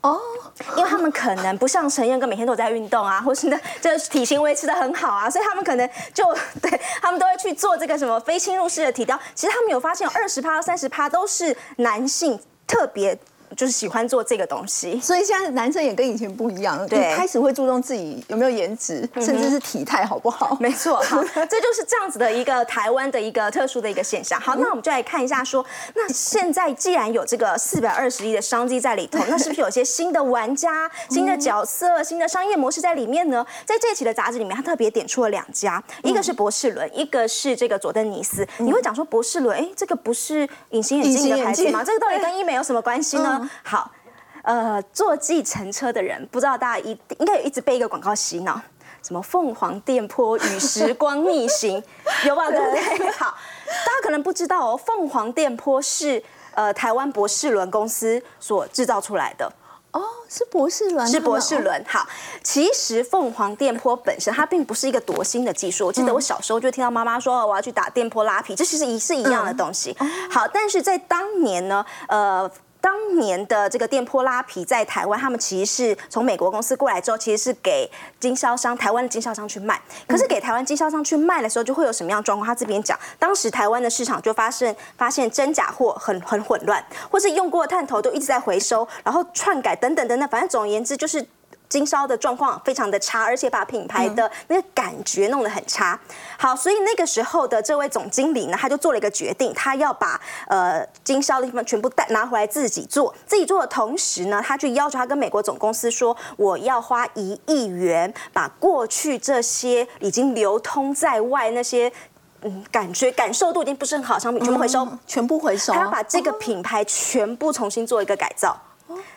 哦，因为他们可能不像陈燕哥每天都在运动啊，或是呢这体型维持的很好啊，所以他们可能就对他们都会去做这个什么非侵入式的体雕。其实他们有发现，二十趴到三十趴都是男性。特别。就是喜欢做这个东西，所以现在男生也跟以前不一样，对，开始会注重自己有没有颜值，甚至是体态好不好？没错，好，这就是这样子的一个台湾的一个特殊的一个现象。好，那我们就来看一下，说那现在既然有这个四百二十亿的商机在里头，那是不是有些新的玩家、新的角色、新的商业模式在里面呢？在这期的杂志里面，他特别点出了两家，一个是博士伦，一个是这个佐登尼斯。你会讲说博士伦，哎，这个不是隐形眼镜的牌子吗？这个到底跟医美有什么关系呢？好，呃，坐计程车的人不知道大家一应该有一直被一个广告洗脑，什么凤凰电波与时光逆行，有吧？对不对？好，大家可能不知道哦，凤凰电波是呃台湾博士伦公司所制造出来的哦，是博士伦，是博士伦。好，其实凤凰电波本身它并不是一个夺新的技术，我记得我小时候就听到妈妈说我要去打电波拉皮，这其实一是一样的东西。好，但是在当年呢，呃。当年的这个电波拉皮在台湾，他们其实是从美国公司过来之后，其实是给经销商台湾的经销商去卖。可是给台湾经销商去卖的时候，就会有什么样状况？他这边讲，当时台湾的市场就发现发现真假货很很混乱，或是用过的探头都一直在回收，然后篡改等等等等，反正总而言之就是。经销的状况非常的差，而且把品牌的那个感觉弄得很差。好，所以那个时候的这位总经理呢，他就做了一个决定，他要把呃经销的地方全部带拿回来自己做。自己做的同时呢，他去要求他跟美国总公司说，我要花一亿元把过去这些已经流通在外那些嗯感觉感受度已经不是很好商品全部回收，全部回收。他要把这个品牌全部重新做一个改造。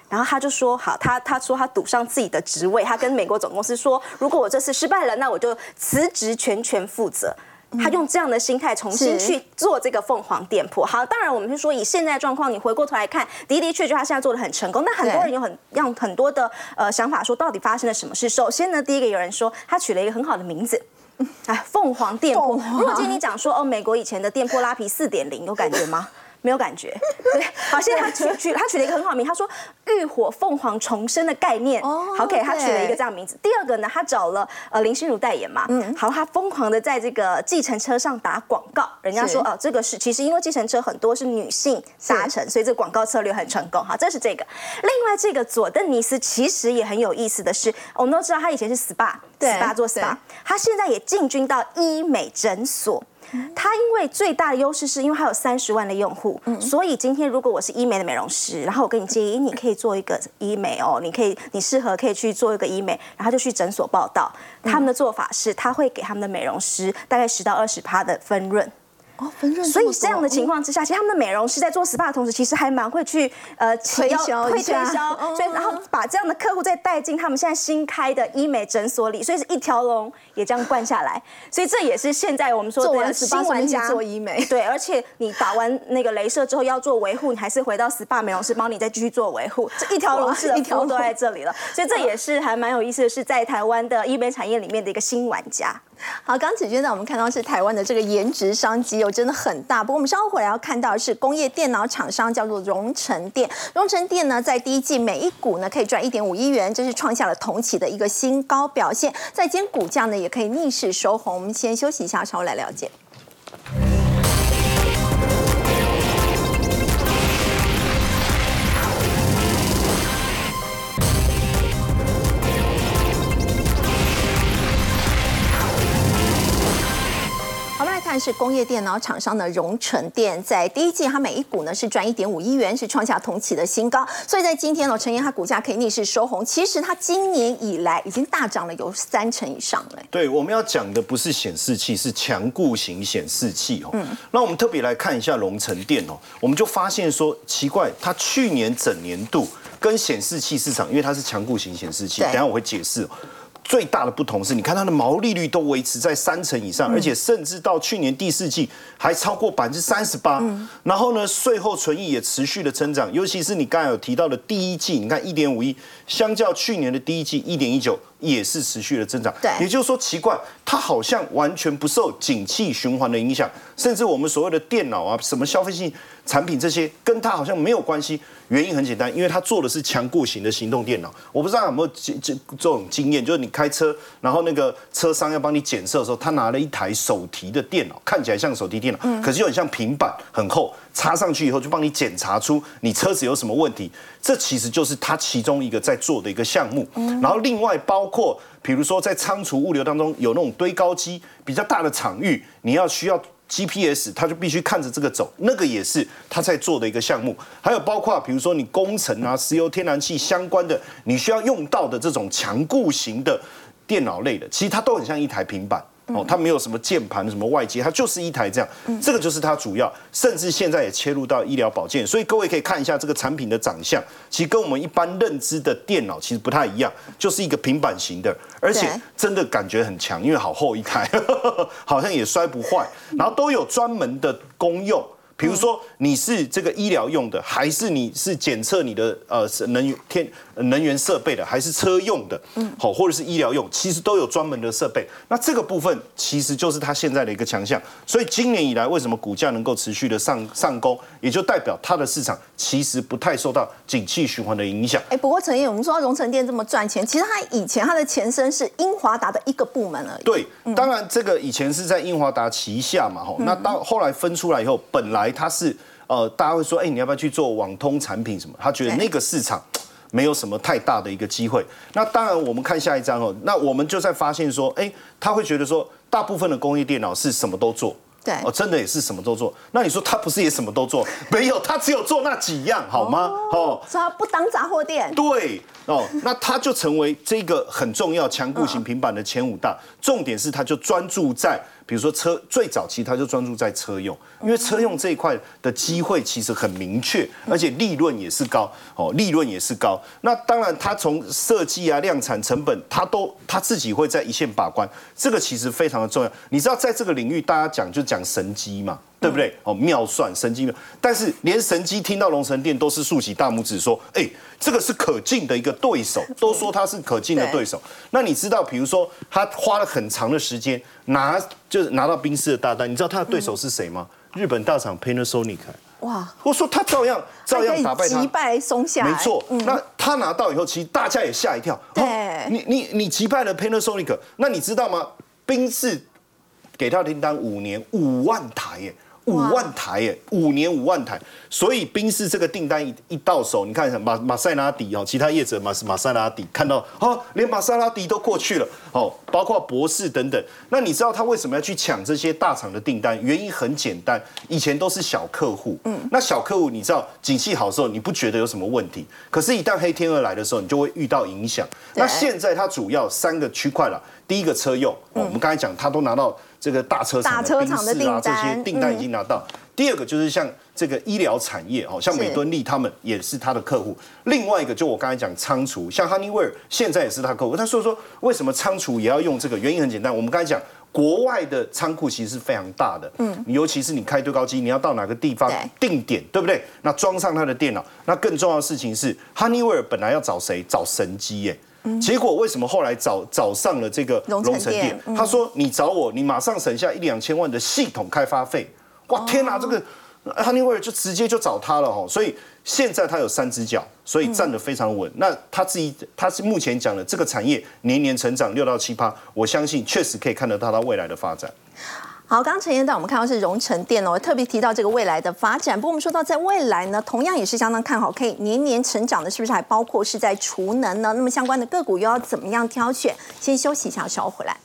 然后他就说好，他他说他赌上自己的职位，他跟美国总公司说，如果我这次失败了，那我就辞职全权负责。他用这样的心态重新去做这个凤凰店铺。好，当然我们是说以现在状况，你回过头来看，的的确确他现在做的很成功。那很多人有很让很多的呃想法，说到底发生了什么事？首先呢，第一个有人说他取了一个很好的名字，哎，凤凰店铺。如果今天你讲说哦，美国以前的店铺拉皮四点零，有感觉吗？没有感觉，对，好，现在他取取他取了一个很好名，他说浴火凤凰重生的概念，好给他取了一个这样名字。第二个呢，他找了呃林心如代言嘛，嗯，好，他疯狂的在这个计程车上打广告，人家说哦，这个是其实因为计程车很多是女性搭乘，所以这个广告策略很成功，好，这是这个。另外这个佐登尼斯其实也很有意思的是，我们都知道他以前是 SPA，SPA 做 SPA，他现在也进军到医美诊所。它因为最大的优势是因为它有三十万的用户，所以今天如果我是医美的美容师，然后我跟你建议，你可以做一个医美哦，你可以你适合可以去做一个医美，然后就去诊所报道。他们的做法是，他会给他们的美容师大概十到二十趴的分润。哦，分润。所以这样的情况之下，其实他们的美容师在做 SPA 的同时，其实还蛮会去呃推销，会推销，所以然后把这样的客户再带进他们现在新开的医美诊所里，所以是一条龙也这样灌下来。所以这也是现在我们说的新玩家做医美，对，而且你打完那个镭射之后要做维护，你还是回到 SPA 美容师帮你再继续做维护，这一条龙式的服务都在这里了。所以这也是还蛮有意思的是，在台湾的医美产业里面的一个新玩家。好，刚子娟呢我们看到是台湾的这个颜值商机有真的很大。不过我们稍后回来要看到是工业电脑厂商叫做荣成电，荣成电呢在第一季每一股呢可以赚一点五亿元，这是创下了同期的一个新高表现。在今天股价呢也可以逆势收红。我们先休息一下，稍后来了解。看是工业电脑厂商的荣成电，在第一季它每一股呢是赚一点五亿元，是创下同期的新高。所以在今天呢，陈彦它股价可以逆势收红。其实它今年以来已经大涨了有三成以上了。对，我们要讲的不是显示器，是强固型显示器哦。嗯。那我们特别来看一下荣成电哦，我们就发现说奇怪，它去年整年度跟显示器市场，因为它是强固型显示器，等下我会解释。最大的不同是，你看它的毛利率都维持在三成以上，而且甚至到去年第四季还超过百分之三十八。然后呢，税后存益也持续的增长，尤其是你刚才有提到的第一季，你看一点五亿，相较去年的第一季一点一九，也是持续的增长。对，也就是说奇怪，它好像完全不受景气循环的影响，甚至我们所谓的电脑啊，什么消费性产品这些，跟它好像没有关系。原因很简单，因为它做的是强固型的行动电脑。我不知道有没有这这这种经验，就是你开车，然后那个车商要帮你检测的时候，他拿了一台手提的电脑，看起来像手提电脑，可是又很像平板，很厚，插上去以后就帮你检查出你车子有什么问题。这其实就是它其中一个在做的一个项目。然后另外包括，比如说在仓储物流当中有那种堆高机比较大的场域，你要需要。GPS，他就必须看着这个走，那个也是他在做的一个项目。还有包括比如说你工程啊、石油天然气相关的，你需要用到的这种强固型的电脑类的，其实它都很像一台平板。哦，它没有什么键盘、什么外接，它就是一台这样。这个就是它主要，甚至现在也切入到医疗保健。所以各位可以看一下这个产品的长相，其实跟我们一般认知的电脑其实不太一样，就是一个平板型的，而且真的感觉很强，因为好厚一台，好像也摔不坏，然后都有专门的功用。比如说你是这个医疗用的，还是你是检测你的呃能源天能源设备的，还是车用的，嗯，好，或者是医疗用，其实都有专门的设备。那这个部分其实就是它现在的一个强项。所以今年以来，为什么股价能够持续的上上攻，也就代表它的市场其实不太受到景气循环的影响。哎，不过陈燕，我们说荣成店这么赚钱，其实它以前它的前身是英华达的一个部门而已。对，当然这个以前是在英华达旗下嘛，吼，那到后来分出来以后，本来它是。呃，大家会说，哎，你要不要去做网通产品什么？他觉得那个市场没有什么太大的一个机会。那当然，我们看下一章哦，那我们就在发现说，哎，他会觉得说，大部分的工业电脑是什么都做，对，哦，真的也是什么都做。那你说他不是也什么都做？没有，他只有做那几样，好吗？哦，所以他不当杂货店。对，哦，那他就成为这个很重要强固型平板的前五大。重点是，他就专注在。比如说车最早期，他就专注在车用，因为车用这一块的机会其实很明确，而且利润也是高哦，利润也是高。那当然，他从设计啊、量产成本，他都他自己会在一线把关，这个其实非常的重要。你知道，在这个领域，大家讲就讲神机嘛。对不对？哦，妙算神机妙，但是连神机听到龙神殿都是竖起大拇指说：“哎，这个是可敬的一个对手，都说他是可敬的对手。”那你知道，比如说他花了很长的时间拿，就是拿到冰室的大单，你知道他的对手是谁吗？日本大厂 Panasonic。哇！我说他照样照样打败他，击败松下。没错，那他拿到以后，其实大家也吓一跳。对，你你你击败了 Panasonic，那你知道吗？冰室给他订单五年五万台耶。五万台耶，五年五万台，所以宾士这个订单一一到手，你看马马塞拉蒂哦，其他业者马马塞拉蒂看到哦，连马塞拉蒂都过去了哦，包括博士等等。那你知道他为什么要去抢这些大厂的订单？原因很简单，以前都是小客户，嗯，那小客户你知道景气好的时候你不觉得有什么问题，可是，一旦黑天鹅来的时候，你就会遇到影响。那现在它主要三个区块了，第一个车用，我们刚才讲，他都拿到。这个大车厂的宾士啊，这些订单已经拿到。第二个就是像这个医疗产业，哦，像美敦力他们也是他的客户。另外一个就我刚才讲仓储，像 Honeywell 现在也是他客户。他说说为什么仓储也要用这个？原因很简单，我们刚才讲国外的仓库其实是非常大的，嗯，尤其是你开堆高机，你要到哪个地方定点，对不对？那装上他的电脑，那更重要的事情是 Honeywell 本来要找谁？找神机耶。结果为什么后来找找上了这个龙城店？他说你找我，你马上省下一两千万的系统开发费。哇天哪，这个 Honeywell 就直接就找他了哈。所以现在他有三只脚，所以站得非常稳。那他自己他是目前讲的这个产业年年成长六到七趴，我相信确实可以看得到他未来的发展。好，刚刚陈彦导，我们看到是荣成电哦，特别提到这个未来的发展。不过我们说到在未来呢，同样也是相当看好，可以年年成长的，是不是还包括是在储能呢？那么相关的个股又要怎么样挑选？先休息一下，稍后回来。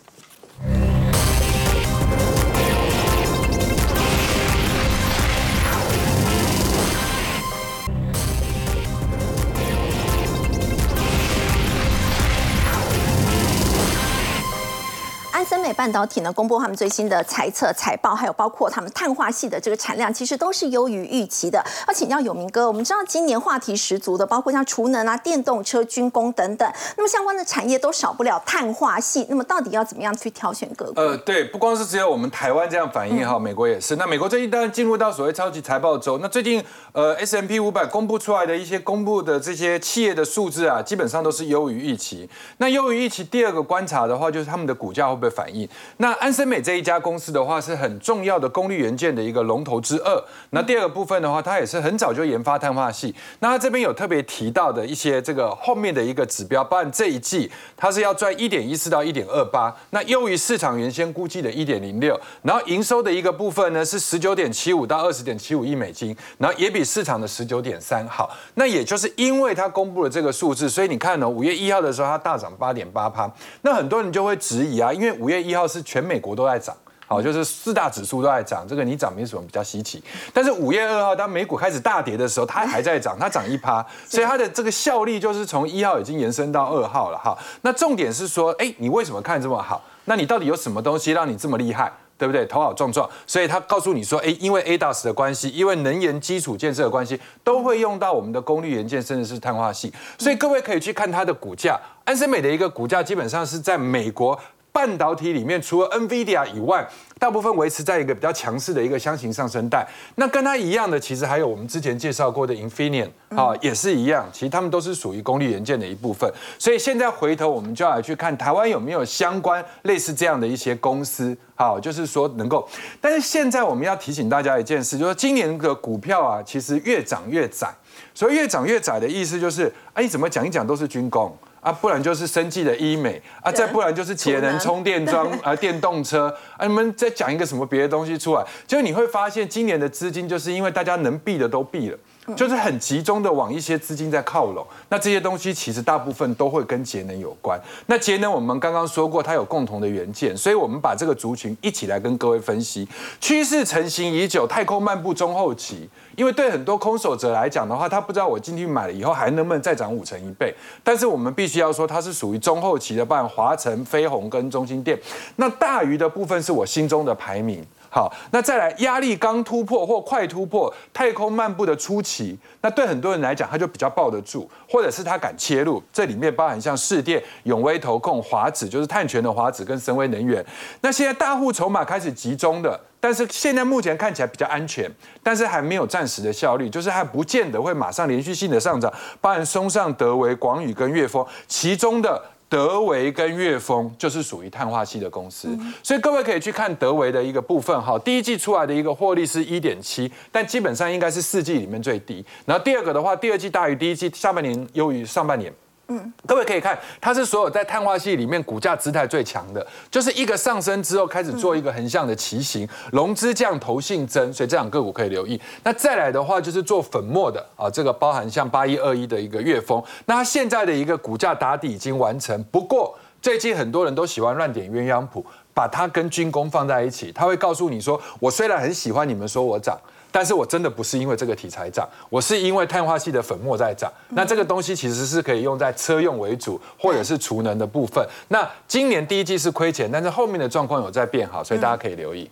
半导体呢，公布他们最新的财测财报，还有包括他们碳化系的这个产量，其实都是优于预期的。要请教有明哥，我们知道今年话题十足的，包括像储能啊、电动车、军工等等，那么相关的产业都少不了碳化系。那么到底要怎么样去挑选个股？呃，对，不光是只有我们台湾这样反应哈，美国也是。那美国最近当然进入到所谓超级财报周，那最近呃 S M P 五百公布出来的一些公布的这些企业的数字啊，基本上都是优于预期。那优于预期，第二个观察的话，就是他们的股价会不会反应？那安森美这一家公司的话，是很重要的功率元件的一个龙头之二。那第二个部分的话，它也是很早就研发碳化系。那它这边有特别提到的一些这个后面的一个指标，包含这一季它是要赚一点一四到一点二八，那优于市场原先估计的一点零六。然后营收的一个部分呢是十九点七五到二十点七五亿美金，然后也比市场的十九点三好。那也就是因为它公布了这个数字，所以你看呢，五月一号的时候它大涨八点八趴。那很多人就会质疑啊，因为五月一号是全美国都在涨，好，就是四大指数都在涨，这个你涨没什么比较稀奇。但是五月二号当美股开始大跌的时候，它还在涨，它涨一趴，所以它的这个效力就是从一号已经延伸到二号了哈。那重点是说，哎，你为什么看这么好？那你到底有什么东西让你这么厉害？对不对？头好壮壮，所以他告诉你说，哎，因为 ADAS 的关系，因为能源基础建设的关系，都会用到我们的功率元件，甚至是碳化系。所以各位可以去看它的股价，安森美的一个股价基本上是在美国。半导体里面，除了 NVIDIA 以外，大部分维持在一个比较强势的一个箱型上升带。那跟它一样的，其实还有我们之前介绍过的 Infineon 啊，也是一样。其实他们都是属于功率元件的一部分。所以现在回头我们就要来去看台湾有没有相关类似这样的一些公司，好，就是说能够。但是现在我们要提醒大家一件事，就是今年的股票啊，其实越涨越窄。所以越涨越窄的意思就是，哎，你怎么讲一讲都是军工。啊，不然就是生计的医美啊，再不然就是节能充电桩啊，电动车啊，你们再讲一个什么别的东西出来，就你会发现今年的资金就是因为大家能避的都避了。就是很集中的往一些资金在靠拢，那这些东西其实大部分都会跟节能有关。那节能我们刚刚说过，它有共同的元件，所以我们把这个族群一起来跟各位分析。趋势成型已久，太空漫步中后期。因为对很多空手者来讲的话，他不知道我进去买了以后还能不能再涨五成一倍。但是我们必须要说，它是属于中后期的，办华晨、飞鸿跟中心店。那大鱼的部分是我心中的排名。好，那再来压力刚突破或快突破，太空漫步的初期，那对很多人来讲，他就比较抱得住，或者是他敢切入。这里面包含像市电、永威投控、华子，就是碳权的华子跟神威能源。那现在大户筹码开始集中的，但是现在目前看起来比较安全，但是还没有暂时的效率，就是还不见得会马上连续性的上涨。包含松上、德维、广宇跟岳丰，其中的。德维跟岳丰就是属于碳化系的公司，所以各位可以去看德维的一个部分哈，第一季出来的一个获利是一点七，但基本上应该是四季里面最低。然后第二个的话，第二季大于第一季，下半年优于上半年。嗯，各位可以看，它是所有在碳化系里面股价姿态最强的，就是一个上升之后开始做一个横向的骑行，融资降，投信增，所以这两个股可以留意。那再来的话就是做粉末的啊，这个包含像八一二一的一个月峰，那它现在的一个股价打底已经完成，不过最近很多人都喜欢乱点鸳鸯谱，把它跟军工放在一起，他会告诉你说，我虽然很喜欢你们说我涨。但是我真的不是因为这个题材涨，我是因为碳化系的粉末在涨。那这个东西其实是可以用在车用为主，或者是储能的部分。那今年第一季是亏钱，但是后面的状况有在变好，所以大家可以留意。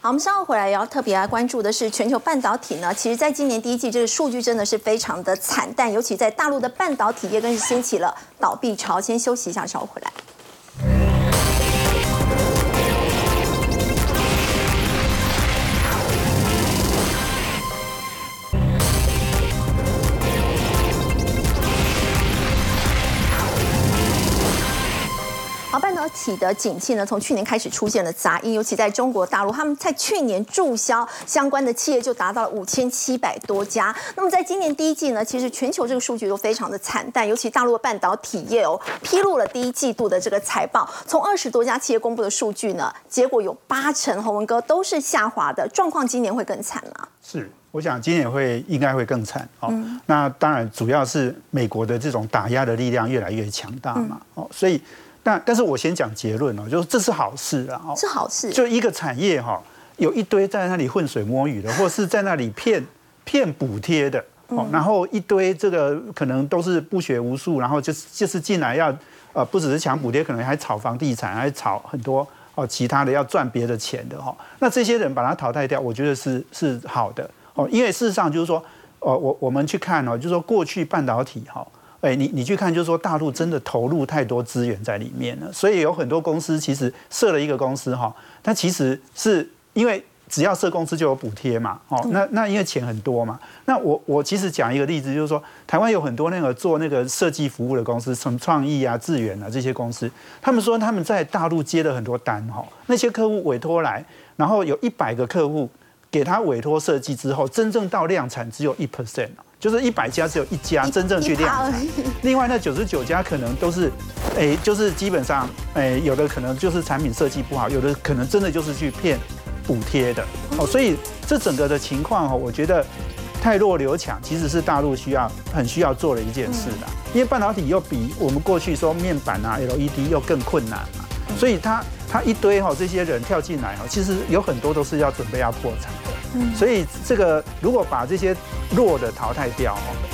好，我们稍后回来也要特别来关注的是全球半导体呢。其实，在今年第一季这个数据真的是非常的惨淡，尤其在大陆的半导体业更是掀起了倒闭潮。先休息一下，稍后回来。体的景气呢，从去年开始出现了杂音，尤其在中国大陆，他们在去年注销相关的企业就达到了五千七百多家。那么在今年第一季呢，其实全球这个数据都非常的惨淡，尤其大陆的半导体业哦，披露了第一季度的这个财报，从二十多家企业公布的数据呢，结果有八成洪文哥都是下滑的状况，今年会更惨吗？是，我想今年会应该会更惨哦。那当然主要是美国的这种打压的力量越来越强大嘛，哦，所以。但但是我先讲结论哦，就是这是好事啊，是好事。就一个产业哈，有一堆在那里浑水摸鱼的，或是在那里骗骗补贴的，哦，然后一堆这个可能都是不学无术，然后就是就是进来要呃，不只是抢补贴，可能还炒房地产，还炒很多哦其他的要赚别的钱的哈。那这些人把它淘汰掉，我觉得是是好的哦，因为事实上就是说，哦，我我们去看哦，就是说过去半导体哈。哎，你你去看，就是说大陆真的投入太多资源在里面了，所以有很多公司其实设了一个公司哈，它其实是因为只要设公司就有补贴嘛，哦，那那因为钱很多嘛，那我我其实讲一个例子，就是说台湾有很多那个做那个设计服务的公司，什么创意啊、智远啊这些公司，他们说他们在大陆接了很多单哈，那些客户委托来，然后有一百个客户给他委托设计之后，真正到量产只有一 percent。就是一百家只有一家真正去量产，另外那九十九家可能都是，哎，就是基本上，哎，有的可能就是产品设计不好，有的可能真的就是去骗补贴的，哦，所以这整个的情况哈，我觉得太弱留强其实是大陆需要很需要做的一件事的，因为半导体又比我们过去说面板啊 LED 又更困难嘛，所以他他一堆哈这些人跳进来哈，其实有很多都是要准备要破产的。所以这个如果把这些弱的淘汰掉哦，